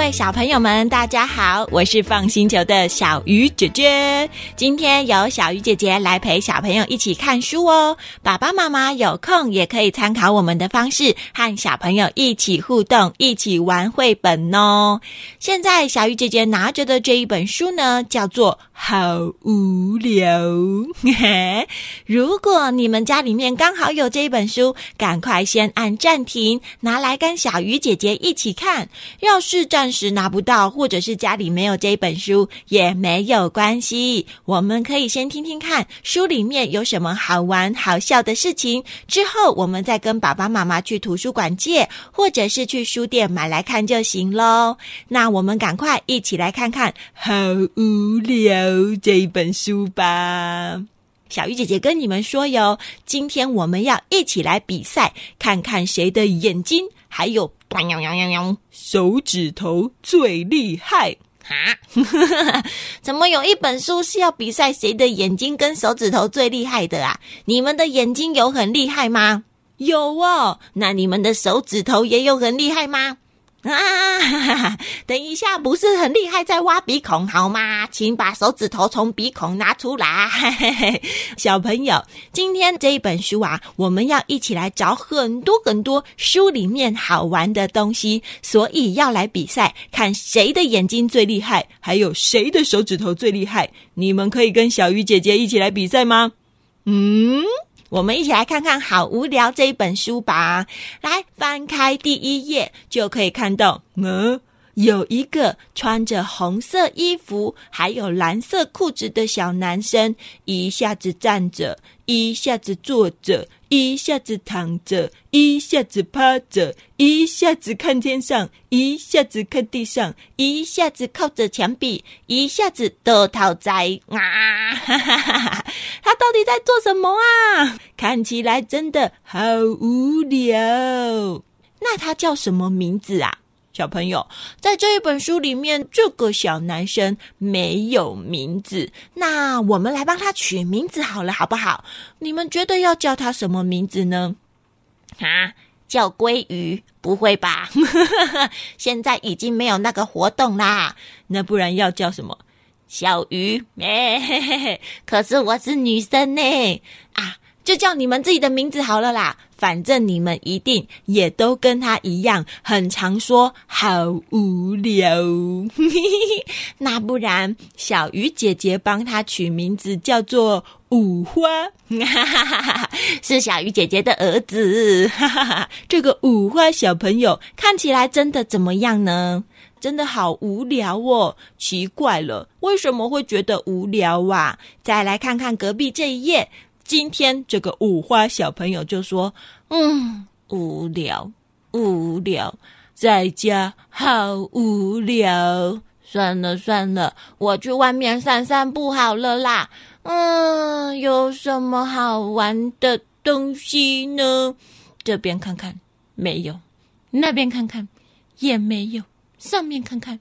各位小朋友们，大家好，我是放星球的小鱼姐姐。今天由小鱼姐姐来陪小朋友一起看书哦。爸爸妈妈有空也可以参考我们的方式，和小朋友一起互动，一起玩绘本哦。现在小鱼姐姐拿着的这一本书呢，叫做《好无聊》。如果你们家里面刚好有这一本书，赶快先按暂停，拿来跟小鱼姐姐一起看。要是暂时拿不到，或者是家里没有这本书，也没有关系。我们可以先听听看书里面有什么好玩、好笑的事情，之后我们再跟爸爸妈妈去图书馆借，或者是去书店买来看就行喽。那我们赶快一起来看看《好无聊》这一本书吧。小鱼姐姐跟你们说哟，今天我们要一起来比赛，看看谁的眼睛还有。手指头最厉害哈，怎么有一本书是要比赛谁的眼睛跟手指头最厉害的啊？你们的眼睛有很厉害吗？有哦，那你们的手指头也有很厉害吗？啊！等一下，不是很厉害，在挖鼻孔好吗？请把手指头从鼻孔拿出来。小朋友，今天这一本书啊，我们要一起来找很多很多书里面好玩的东西，所以要来比赛，看谁的眼睛最厉害，还有谁的手指头最厉害。你们可以跟小鱼姐姐一起来比赛吗？嗯。我们一起来看看《好无聊》这一本书吧。来，翻开第一页，就可以看到，嗯，有一个穿着红色衣服，还有蓝色裤子的小男生，一下子站着，一下子坐着。一下子躺着，一下子趴着，一下子看天上，一下子看地上，一下子靠着墙壁，一下子都讨在啊！哈哈哈哈，他到底在做什么啊？看起来真的好无聊。那他叫什么名字啊？小朋友，在这一本书里面，这个小男生没有名字，那我们来帮他取名字好了，好不好？你们觉得要叫他什么名字呢？啊，叫鲑鱼？不会吧？现在已经没有那个活动啦。那不然要叫什么？小鱼？哎，可是我是女生呢。啊，就叫你们自己的名字好了啦。反正你们一定也都跟他一样，很常说好无聊。那不然，小鱼姐姐帮他取名字叫做五花，是小鱼姐姐的儿子。这个五花小朋友看起来真的怎么样呢？真的好无聊哦！奇怪了，为什么会觉得无聊啊？再来看看隔壁这一页。今天这个五花小朋友就说：“嗯，无聊，无聊，在家好无聊。算了算了，我去外面散散步好了啦。嗯，有什么好玩的东西呢？这边看看，没有；那边看看，也没有；上面看看，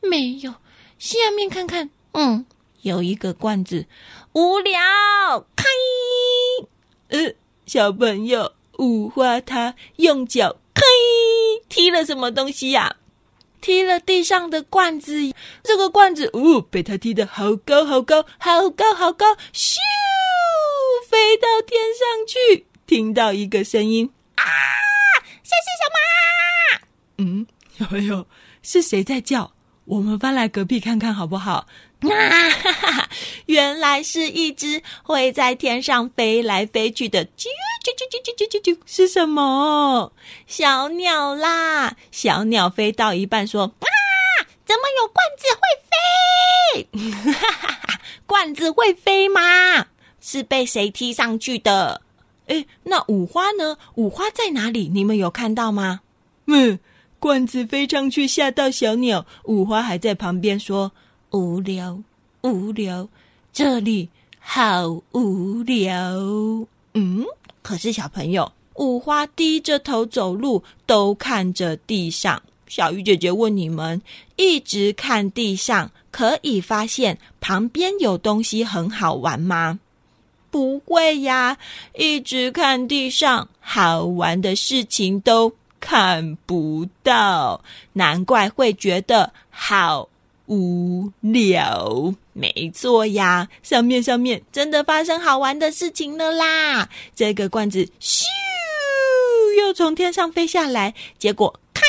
没有；下面看看，嗯。”有一个罐子，无聊，开，呃，小朋友五花他用脚开踢了什么东西呀、啊？踢了地上的罐子，这个罐子，哦，被他踢得好高好高，好高好高，咻，飞到天上去。听到一个声音，啊，谢谢小马。嗯，小朋友是谁在叫？我们翻来隔壁看看好不好？啊，哈哈哈，原来是一只会在天上飞来飞去的啾啾啾啾啾啾啾啾，是什么？小鸟啦！小鸟飞到一半说：“啊，怎么有罐子会飞？”哈哈哈，罐子会飞吗？是被谁踢上去的？哎，那五花呢？五花在哪里？你们有看到吗？嗯，罐子飞上去吓到小鸟，五花还在旁边说。无聊，无聊，这里好无聊。嗯，可是小朋友，五花低着头走路，都看着地上。小鱼姐姐问你们：一直看地上，可以发现旁边有东西很好玩吗？不会呀，一直看地上，好玩的事情都看不到，难怪会觉得好无聊。没错呀，上面上面真的发生好玩的事情了啦！这个罐子咻，又从天上飞下来，结果开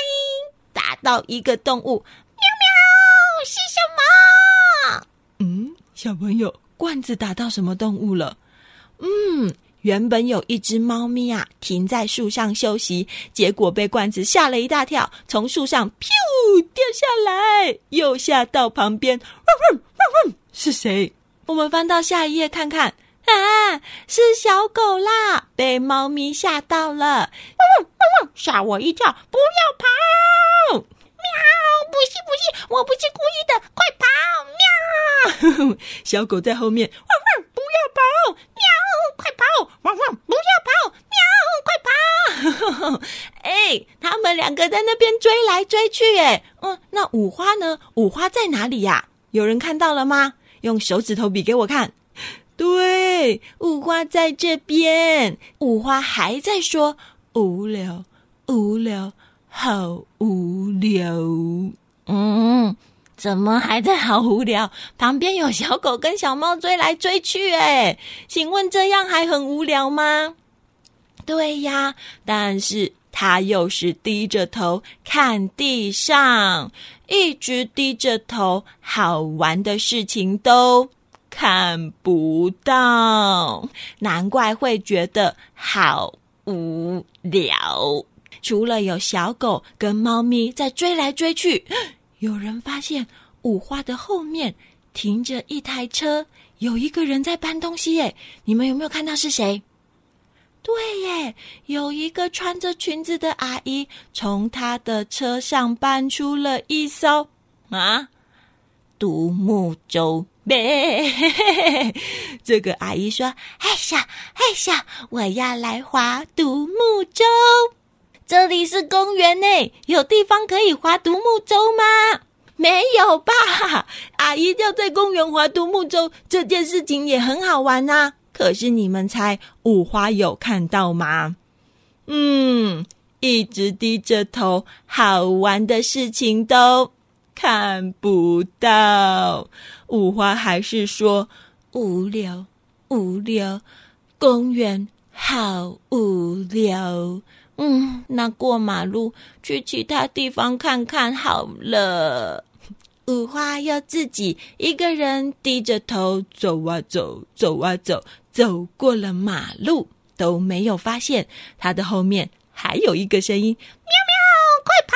打到一个动物，喵喵，是什么？嗯，小朋友，罐子打到什么动物了？嗯。原本有一只猫咪啊，停在树上休息，结果被罐子吓了一大跳，从树上咻掉下来，又吓到旁边。汪汪汪汪，是谁？我们翻到下一页看看，啊，是小狗啦，被猫咪吓到了。汪汪汪汪，吓我一跳，不要跑！喵，不是不是，我不是故意的，快跑！喵，小狗在后面汪，不要跑！喵。快跑！汪汪！不要跑！哎，他们两个在那边追来追去，哎，嗯，那五花呢？五花在哪里呀？有人看到了吗？用手指头比给我看。对，五花在这边。五花还在说：“无聊，无聊，好无聊。”嗯。怎么还在好无聊？旁边有小狗跟小猫追来追去，哎，请问这样还很无聊吗？对呀，但是他又是低着头看地上，一直低着头，好玩的事情都看不到，难怪会觉得好无聊。除了有小狗跟猫咪在追来追去。有人发现五花的后面停着一台车，有一个人在搬东西耶！你们有没有看到是谁？对耶，有一个穿着裙子的阿姨从她的车上搬出了一艘啊独木舟。呗，这个阿姨说：“哎呀，哎呀，我要来划独木舟。”这里是公园呢，有地方可以划独木舟吗？没有吧？阿姨要在公园划独木舟，这件事情也很好玩呐。可是你们猜，五花有看到吗？嗯，一直低着头，好玩的事情都看不到。五花还是说无聊，无聊，公园好无聊。嗯，那过马路去其他地方看看好了。五花又自己一个人低着头走啊走，走啊走，走过了马路都没有发现它的后面还有一个声音：喵喵，快跑！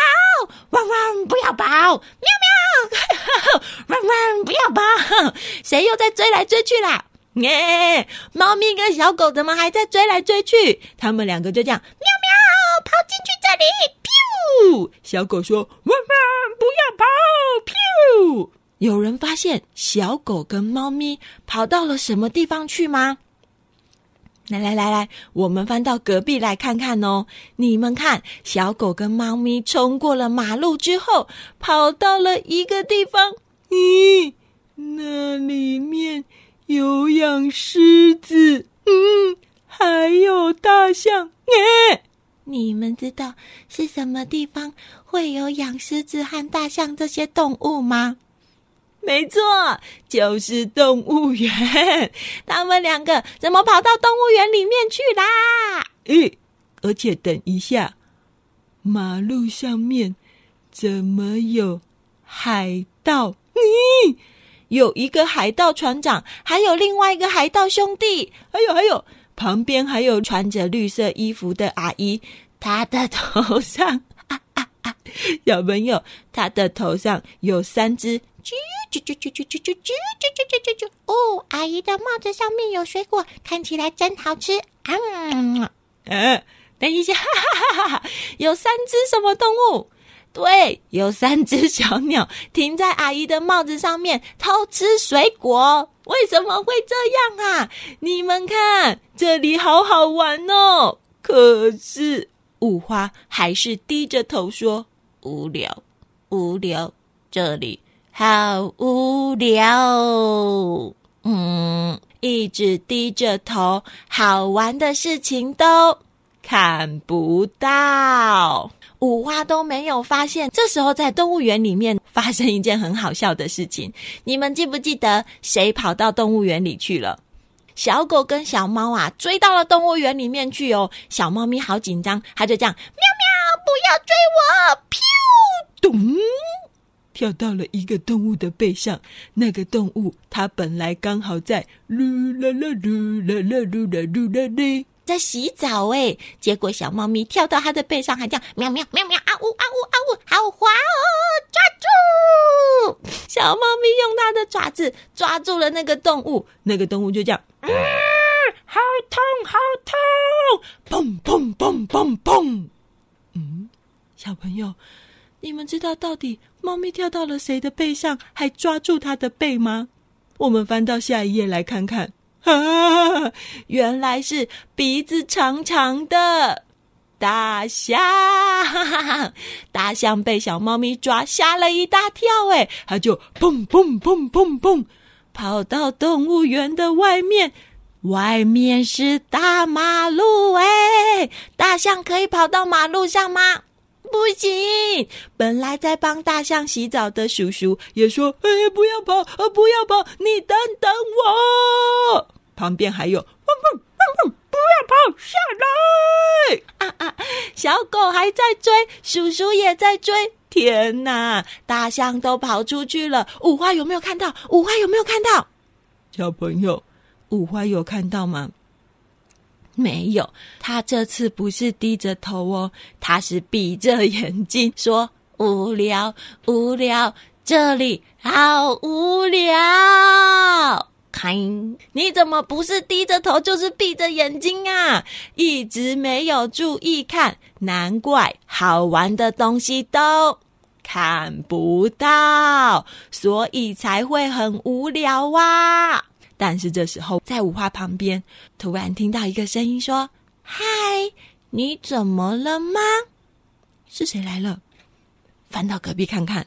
汪汪，不要跑！喵喵，汪汪，不要跑！谁又在追来追去啦？哎，猫咪跟小狗怎么还在追来追去？他们两个就这样喵喵跑进去这里，咻！小狗说：“汪汪，不要跑！”咻！有人发现小狗跟猫咪跑到了什么地方去吗？来来来来，我们翻到隔壁来看看哦。你们看，小狗跟猫咪冲过了马路之后，跑到了一个地方。咦，那里面。有养狮子，嗯，还有大象。哎，你们知道是什么地方会有养狮子和大象这些动物吗？没错，就是动物园。他们两个怎么跑到动物园里面去啦？诶，而且等一下，马路上面怎么有海盗？你。有一个海盗船长，还有另外一个海盗兄弟，还有还有，旁边还有穿着绿色衣服的阿姨，她的头上，啊啊啊，小朋友，她的头上有三只，啾啾啾啾啾啾啾啾啾啾啾啾啾，哦，阿姨的帽子上面有水果，看起来真好吃，啊，嗯，等一下，哈哈哈哈，有三只什么动物？对，有三只小鸟停在阿姨的帽子上面偷吃水果，为什么会这样啊？你们看，这里好好玩哦。可是五花还是低着头说：“无聊，无聊，这里好无聊。”嗯，一直低着头，好玩的事情都看不到。五花都没有发现。这时候在动物园里面发生一件很好笑的事情，你们记不记得谁跑到动物园里去了？小狗跟小猫啊，追到了动物园里面去哦。小猫咪好紧张，它就这样喵喵，不要追我！飘，咚，跳到了一个动物的背上。那个动物它本来刚好在噜啦啦噜啦啦噜啦噜啦哩，在洗澡哎。结果小猫咪跳到它的背上，还这样喵喵喵喵啊呜啊呜啊呜，好滑哦！抓住！小猫咪用它的爪子抓住了那个动物，那个动物就这样。嗯，好痛，好痛！砰砰砰砰砰！嗯，小朋友，你们知道到底猫咪跳到了谁的背上，还抓住它的背吗？我们翻到下一页来看看。啊，原来是鼻子长长的大象！大象被小猫咪抓，吓了一大跳。哎，它就砰砰砰砰砰。跑到动物园的外面，外面是大马路哎！大象可以跑到马路上吗？不行。本来在帮大象洗澡的叔叔也说：“哎，不要跑，呃，不要跑，你等等我。”旁边还有：“汪汪汪汪，不要跑，下来！”啊啊，小狗还在追，叔叔也在追。天哪！大象都跑出去了，五花有没有看到？五花有没有看到？小朋友，五花有看到吗？没有，他这次不是低着头哦，他是闭着眼睛说：“无聊，无聊，这里好无聊。”看，你怎么不是低着头就是闭着眼睛啊？一直没有注意看，难怪好玩的东西都看不到，所以才会很无聊啊！但是这时候，在五花旁边，突然听到一个声音说：“嗨，你怎么了吗？”是谁来了？翻到隔壁看看。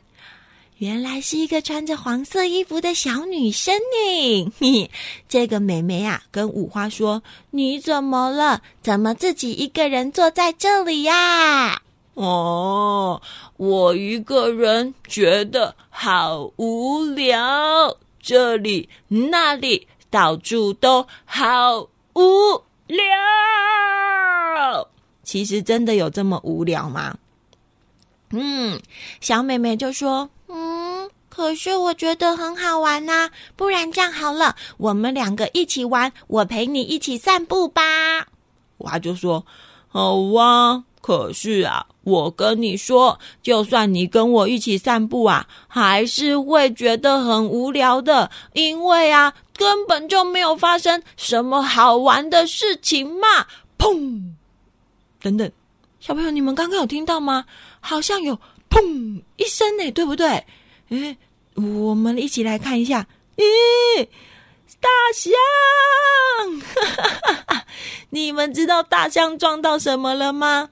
原来是一个穿着黄色衣服的小女生呢。嘿，这个美眉啊，跟五花说：“你怎么了？怎么自己一个人坐在这里呀？”哦，我一个人觉得好无聊，这里那里到处都好无聊。其实真的有这么无聊吗？嗯，小妹妹就说。嗯可是我觉得很好玩呐、啊，不然这样好了，我们两个一起玩，我陪你一起散步吧。娃就说好啊，可是啊，我跟你说，就算你跟我一起散步啊，还是会觉得很无聊的，因为啊，根本就没有发生什么好玩的事情嘛。砰！等等，小朋友，你们刚刚有听到吗？好像有砰一声呢，对不对？诶，我们一起来看一下。咦，大象！你们知道大象撞到什么了吗？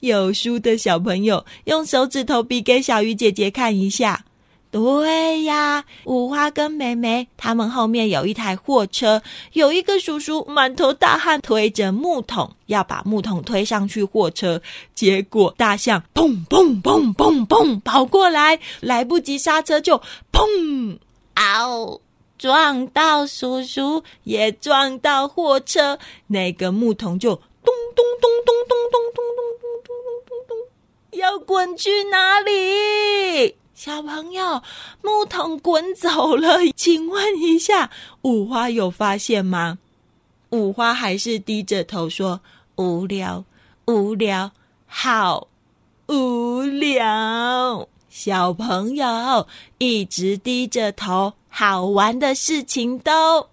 有书的小朋友用手指头比给小鱼姐姐看一下。对呀，五花跟梅梅他们后面有一台货车，有一个叔叔满头大汗推着木桶，要把木桶推上去货车。结果大象砰砰砰砰砰跑过来，来不及刹车就砰，嗷，撞到叔叔，也撞到货车，那个木桶就咚咚咚咚咚咚咚咚咚咚咚咚咚，要滚去哪里？小朋友，木桶滚走了，请问一下，五花有发现吗？五花还是低着头说：“无聊，无聊，好无聊。”小朋友一直低着头，好玩的事情都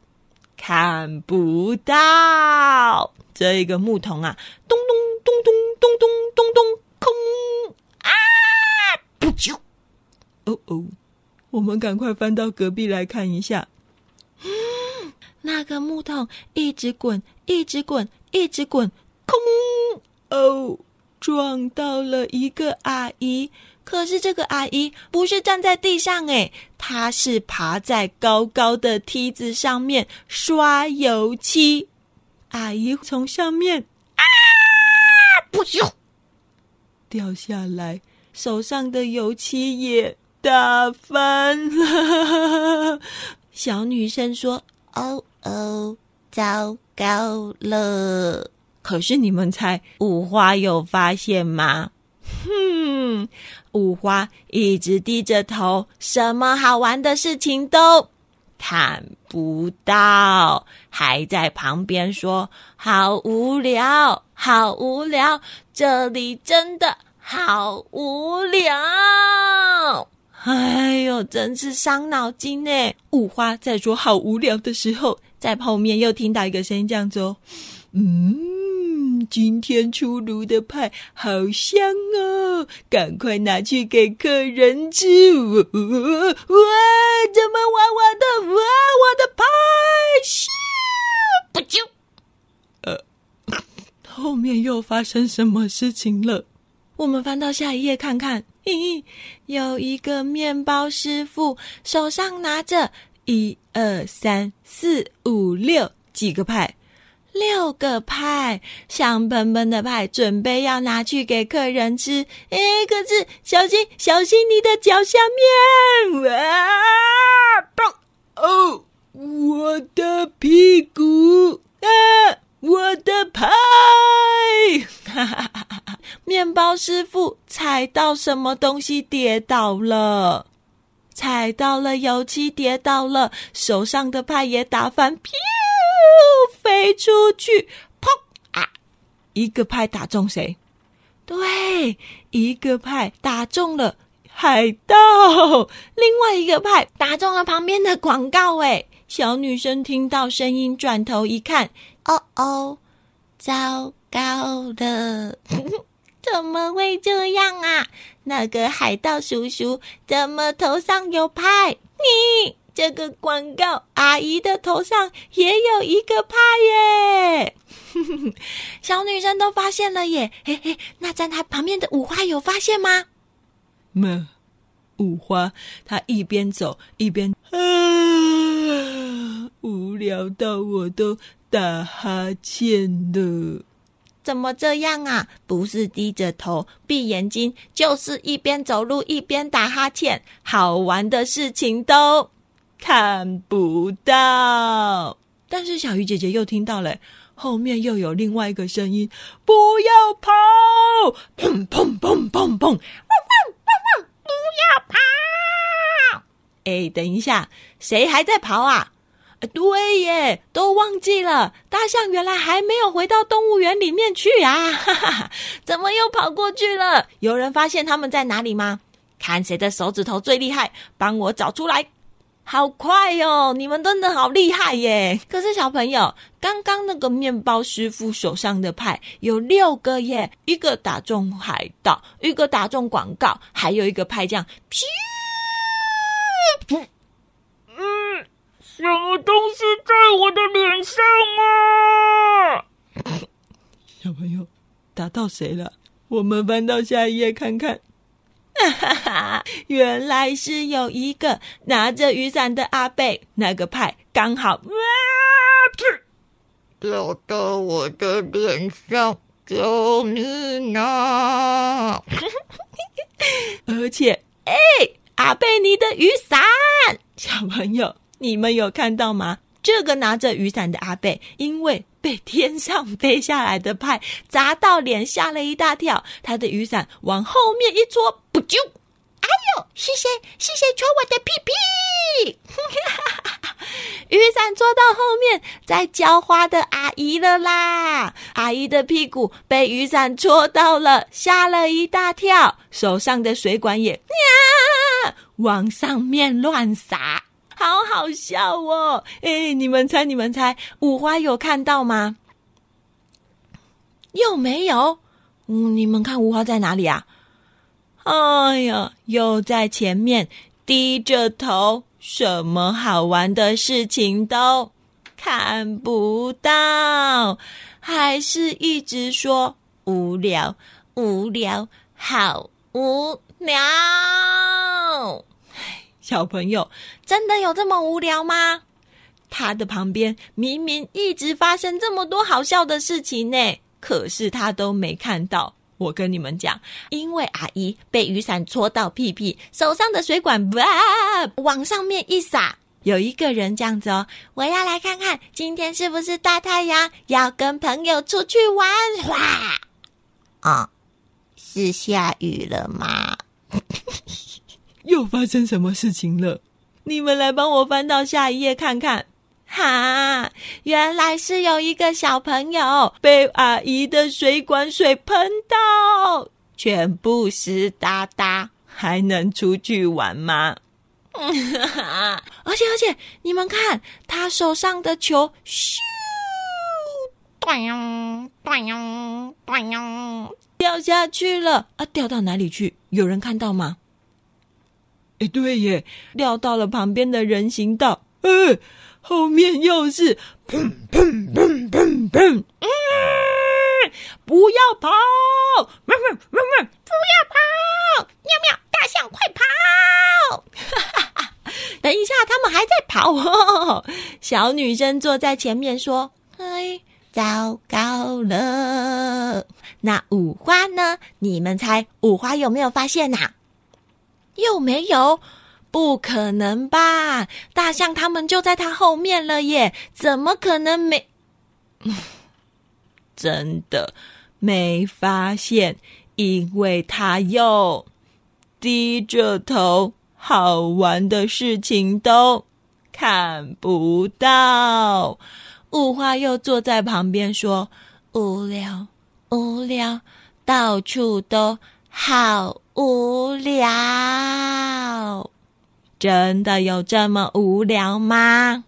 看不到。这个木桶啊，咚咚咚咚咚咚咚咚，空啊！不就。哦哦，我们赶快翻到隔壁来看一下。嗯，那个木桶一直滚，一直滚，一直滚，空哦，撞到了一个阿姨。可是这个阿姨不是站在地上诶，她是爬在高高的梯子上面刷油漆。阿姨从上面啊，不行，掉下来，手上的油漆也打翻了。小女生说：“哦哦，糟糕了！”可是你们猜，五花有发现吗？哼，五花一直低着头，什么好玩的事情都看不到，还在旁边说：“好无聊，好无聊，这里真的好无聊。”哎呦，真是伤脑筋呢！五花在说“好无聊”的时候，在后面又听到一个声音这样子哦：“嗯。”今天出炉的派好香哦，赶快拿去给客人吃！哇，怎么玩我的？哇，我的派！咻，不就？呃，后面又发生什么事情了？我们翻到下一页看看。嘿嘿，有一个面包师傅手上拿着一二三四五六几个派。六个派，香喷喷的派，准备要拿去给客人吃。哎，可是小心，小心你的脚下面！啊，砰！哦，我的屁股！啊，我的派！哈哈哈哈！面包师傅踩到什么东西跌倒了，踩到了油漆，跌倒了，手上的派也打翻，屁！飞出去，砰！啊，一个派打中谁？对，一个派打中了海盗，另外一个派打中了旁边的广告。哎，小女生听到声音，转头一看，哦哦，糟糕了，怎么会这样啊？那个海盗叔叔怎么头上有派？你。这个广告阿姨的头上也有一个派耶，小女生都发现了耶，嘿嘿，那站她旁边的五花有发现吗？没，五花她一边走一边啊，无聊到我都打哈欠了。怎么这样啊？不是低着头闭眼睛，就是一边走路一边打哈欠，好玩的事情都。看不到，但是小鱼姐姐又听到了，后面又有另外一个声音：“不要跑！”砰砰砰砰砰！汪汪汪汪！不要跑！哎，等一下，谁还在跑啊？对耶，都忘记了，大象原来还没有回到动物园里面去啊！哈哈，怎么又跑过去了？有人发现他们在哪里吗？看谁的手指头最厉害，帮我找出来。好快哦！你们真的好厉害耶！可是小朋友，刚刚那个面包师傅手上的派有六个耶，一个打中海盗，一个打中广告，还有一个派这样，噗！嗯，什么东西在我的脸上啊？小朋友，打到谁了？我们翻到下一页看看。哈哈，原来是有一个拿着雨伞的阿贝，那个派刚好哇，掉到我的脸上，救命啊！而且，哎，阿贝，你的雨伞，小朋友，你们有看到吗？这个拿着雨伞的阿贝，因为被天上飞下来的派砸到脸，吓了一大跳。他的雨伞往后面一戳，不就！哎呦，是谁？是谁戳我的屁屁？雨伞戳到后面，在浇花的阿姨了啦！阿姨的屁股被雨伞戳到了，吓了一大跳，手上的水管也呀往上面乱洒。好好笑哦！哎，你们猜，你们猜，五花有看到吗？又没有。嗯，你们看五花在哪里啊？哎呀，又在前面低着头，什么好玩的事情都看不到，还是一直说无聊，无聊，好无聊。小朋友，真的有这么无聊吗？他的旁边明明一直发生这么多好笑的事情呢，可是他都没看到。我跟你们讲，因为阿姨被雨伞戳到屁屁，手上的水管哇往上面一洒，有一个人这样子哦，我要来看看今天是不是大太阳，要跟朋友出去玩。哇啊，是下雨了吗？又发生什么事情了？你们来帮我翻到下一页看看。哈，原来是有一个小朋友被阿姨的水管水喷到，全部湿哒哒，还能出去玩吗？而且而且，你们看他手上的球，咻，断哟断哟断哟，掉下去了啊！掉到哪里去？有人看到吗？哎，对耶，掉到了旁边的人行道。呃。后面又是砰砰砰砰砰！嗯，不要跑！汪汪汪汪！不要跑！喵喵！大象快跑！哈哈！等一下，他们还在跑哦。小女生坐在前面说：“哎，糟糕了！那五花呢？你们猜五花有没有发现呐？又没有。”不可能吧！大象他们就在他后面了耶，怎么可能没？真的没发现，因为他又低着头，好玩的事情都看不到。五花又坐在旁边说：“无聊，无聊，到处都好无聊。”真的有这么无聊吗？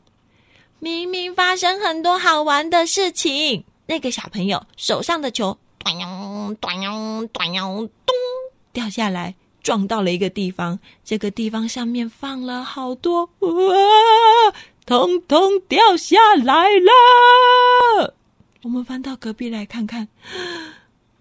明明发生很多好玩的事情。那个小朋友手上的球，断哟断哟断哟，咚，掉下来，撞到了一个地方。这个地方上面放了好多，哇，通通掉下来了。我们翻到隔壁来看看。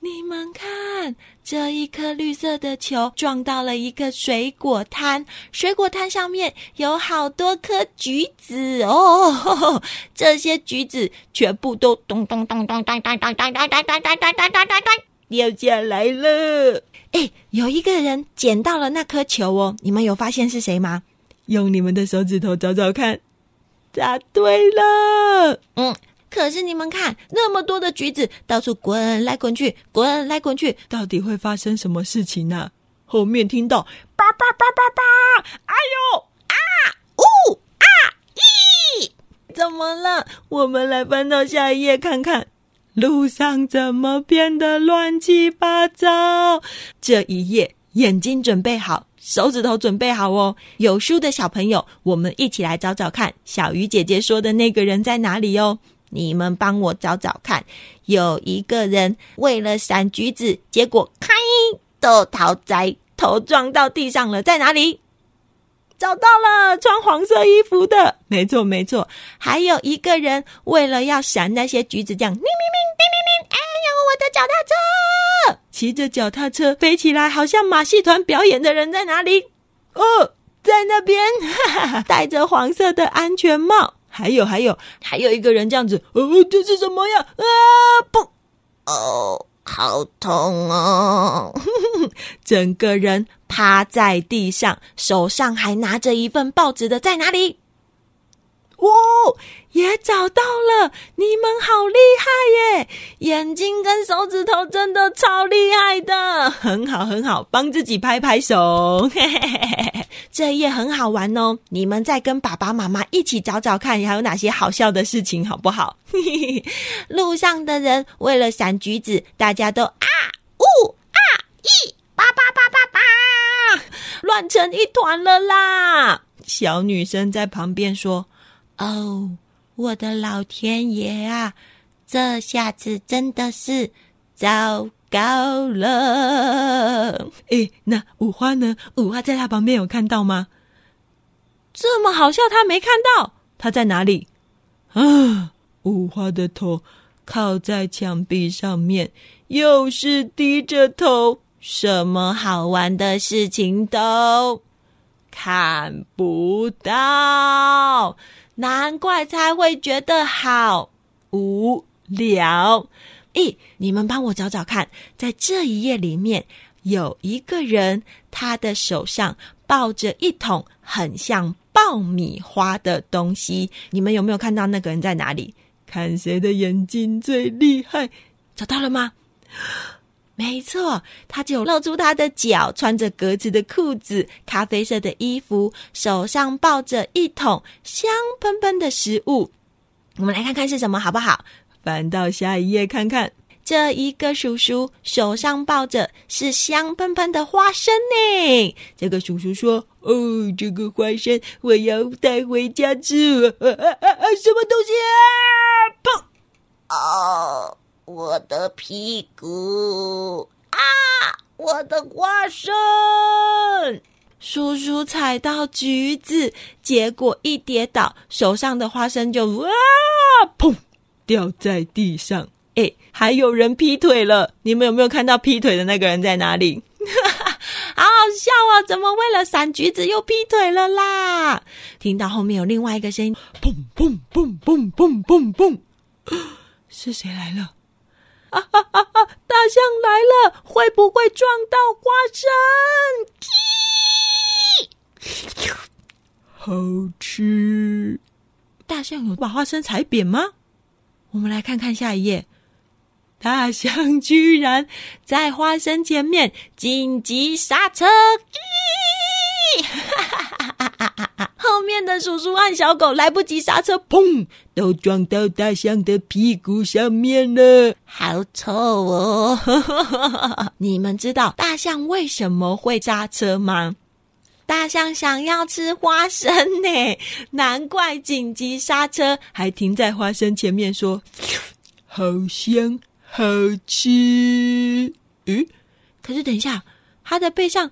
你们看，这一颗绿色的球撞到了一个水果摊，水果摊上面有好多颗橘子哦，呵呵，这些橘子全部都咚咚咚咚咚咚咚咚咚咚咚咚咚咚咚咚掉下来了。哎，有一个人捡到了那颗球哦，你们有发现是谁吗？用你们的手指头找找看，答对了。嗯。可是你们看，那么多的橘子到处滚来滚去，滚来滚去，到底会发生什么事情呢？后面听到叭叭叭叭叭，哎呦啊呜啊咦，怎么了？我们来翻到下一页看看，路上怎么变得乱七八糟？这一页眼睛准备好，手指头准备好哦。有书的小朋友，我们一起来找找看，小鱼姐姐说的那个人在哪里哦。你们帮我找找看，有一个人为了闪橘子，结果开都逃灾，头撞到地上了，在哪里？找到了，穿黄色衣服的，没错没错。还有一个人为了要闪那些橘子，这样，叮叮叮叮叮叮，哎呦，我的脚踏车！骑着脚踏车飞起来，好像马戏团表演的人在哪里？哦，在那边，哈哈，戴着黄色的安全帽。还有还有还有一个人这样子，哦，这是什么呀？啊，不，哦，好痛哦！整个人趴在地上，手上还拿着一份报纸的，在哪里？哇，也找到了！你们好厉害耶！眼睛跟手指头真的超厉害的，很好很好，帮自己拍拍手。嘿嘿嘿嘿，这页很好玩哦，你们再跟爸爸妈妈一起找找看，还有哪些好笑的事情，好不好？嘿嘿嘿，路上的人为了闪橘子，大家都啊呜啊咦，叭叭叭叭叭，乱成一团了啦！小女生在旁边说。哦，我的老天爷啊！这下子真的是糟糕了。诶，那五花呢？五花在他旁边有看到吗？这么好笑，他没看到。他在哪里？啊！五花的头靠在墙壁上面，又是低着头，什么好玩的事情都看不到。难怪才会觉得好无聊。咦，你们帮我找找看，在这一页里面有一个人，他的手上抱着一桶很像爆米花的东西。你们有没有看到那个人在哪里？看谁的眼睛最厉害？找到了吗？没错，他就露出他的脚，穿着格子的裤子，咖啡色的衣服，手上抱着一桶香喷喷的食物。我们来看看是什么，好不好？翻到下一页看看，这一个叔叔手上抱着是香喷喷的花生呢。这个叔叔说：“哦，这个花生我要带回家吃。啊啊啊啊，什么东西啊？砰！哦。”我的屁股啊！我的花生，叔叔踩到橘子，结果一跌倒，手上的花生就哇砰掉在地上。哎，还有人劈腿了！你们有没有看到劈腿的那个人在哪里？好好笑啊！怎么为了闪橘子又劈腿了啦？听到后面有另外一个声音，砰砰砰砰砰砰砰，是谁来了？啊啊啊啊！大象来了，会不会撞到花生？好吃！大象有把花生踩扁吗？我们来看看下一页。大象居然在花生前面紧急刹车！哈哈哈哈哈哈哈！后面的叔叔和小狗来不及刹车，砰，都撞到大象的屁股上面了，好臭哦！你们知道大象为什么会刹车吗？大象想要吃花生呢，难怪紧急刹车，还停在花生前面说：“ 好香，好吃。”嗯，可是等一下，它的背上。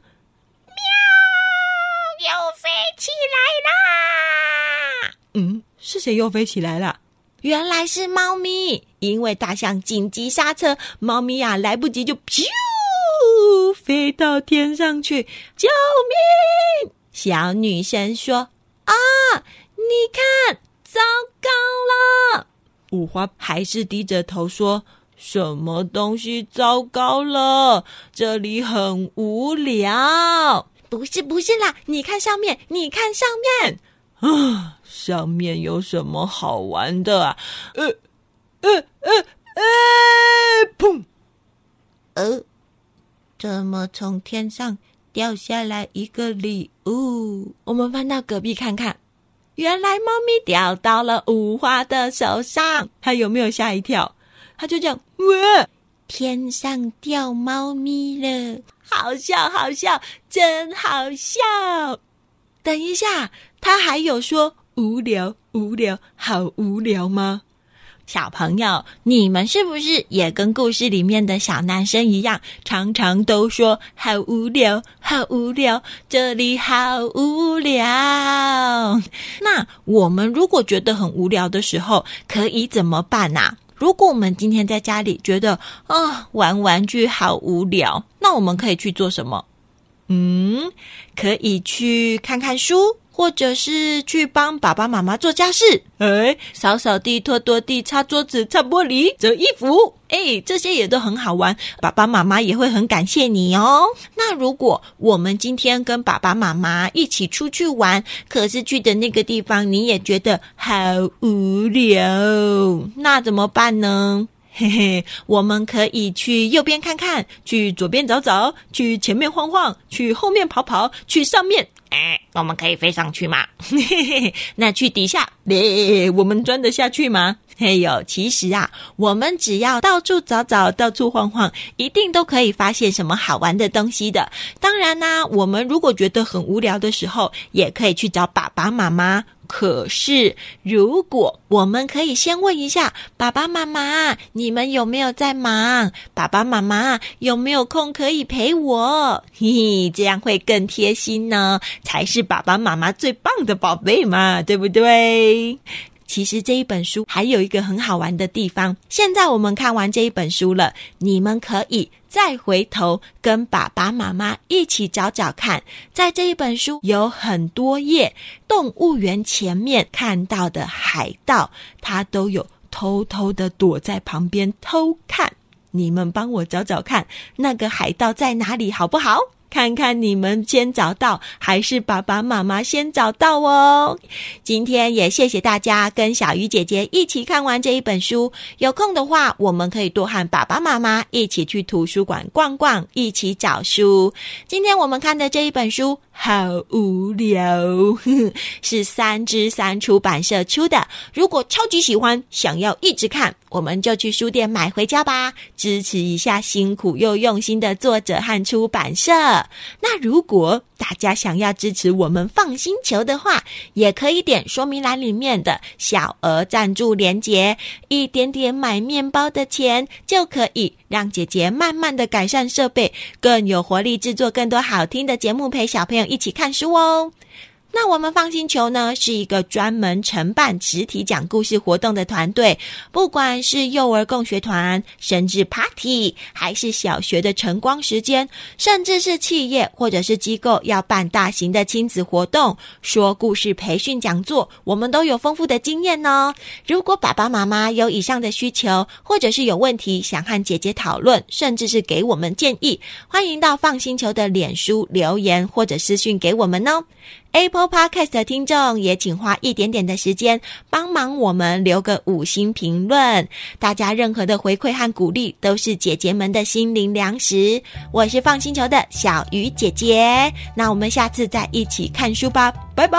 又飞起来啦！嗯，是谁又飞起来了？原来是猫咪，因为大象紧急刹车，猫咪呀、啊、来不及就咻飞到天上去，救命！小女生说：“啊，你看，糟糕了！”五花还是低着头说：“什么东西糟糕了？这里很无聊。”不是不是啦，你看上面，你看上面啊，上面有什么好玩的啊？呃呃呃呃，砰！呃，怎么从天上掉下来一个礼物？我们翻到隔壁看看，原来猫咪掉到了五花的手上，它有没有吓一跳？它就这样，哇！天上掉猫咪了。好笑，好笑，真好笑！等一下，他还有说无聊，无聊，好无聊吗？小朋友，你们是不是也跟故事里面的小男生一样，常常都说好无聊，好无聊，这里好无聊？那我们如果觉得很无聊的时候，可以怎么办呢、啊？如果我们今天在家里觉得啊，玩玩具好无聊，那我们可以去做什么？嗯，可以去看看书。或者是去帮爸爸妈妈做家事，哎，扫扫地、拖拖地、擦桌子、擦玻璃、折衣服，哎，这些也都很好玩，爸爸妈妈也会很感谢你哦。那如果我们今天跟爸爸妈妈一起出去玩，可是去的那个地方你也觉得好无聊，那怎么办呢？嘿嘿，我们可以去右边看看，去左边找找，去前面晃晃，去后面跑跑，去上面。哎，我们可以飞上去吗？嘿嘿，那去底下，我们钻得下去吗？嘿呦，其实啊，我们只要到处找找，到处晃晃，一定都可以发现什么好玩的东西的。当然呢，我们如果觉得很无聊的时候，也可以去找爸爸妈妈。可是，如果我们可以先问一下爸爸妈妈，你们有没有在忙？爸爸妈妈有没有空可以陪我？嘿嘿，这样会更贴心呢，才是爸爸妈妈最棒的宝贝嘛，对不对？其实这一本书还有一个很好玩的地方。现在我们看完这一本书了，你们可以再回头跟爸爸妈妈一起找找看，在这一本书有很多页，动物园前面看到的海盗，它都有偷偷的躲在旁边偷看。你们帮我找找看，那个海盗在哪里，好不好？看看你们先找到，还是爸爸妈妈先找到哦。今天也谢谢大家跟小鱼姐姐一起看完这一本书。有空的话，我们可以多和爸爸妈妈一起去图书馆逛逛，一起找书。今天我们看的这一本书好无聊，是三之三出版社出的。如果超级喜欢，想要一直看，我们就去书店买回家吧，支持一下辛苦又用心的作者和出版社。那如果大家想要支持我们 FUN 星球的话，也可以点说明栏里面的小额赞助连接，一点点买面包的钱，就可以让姐姐慢慢的改善设备，更有活力制作更多好听的节目，陪小朋友一起看书哦。那我们放心球呢，是一个专门承办实体讲故事活动的团队。不管是幼儿共学团、生日 party，还是小学的晨光时间，甚至是企业或者是机构要办大型的亲子活动、说故事培训讲座，我们都有丰富的经验哦。如果爸爸妈妈有以上的需求，或者是有问题想和姐姐讨论，甚至是给我们建议，欢迎到放心球的脸书留言或者私讯给我们哦。Apple Podcast 的听众也请花一点点的时间帮忙我们留个五星评论。大家任何的回馈和鼓励都是姐姐们的心灵粮食。我是 FUN 星球的小鱼姐姐，那我们下次再一起看书吧，拜拜。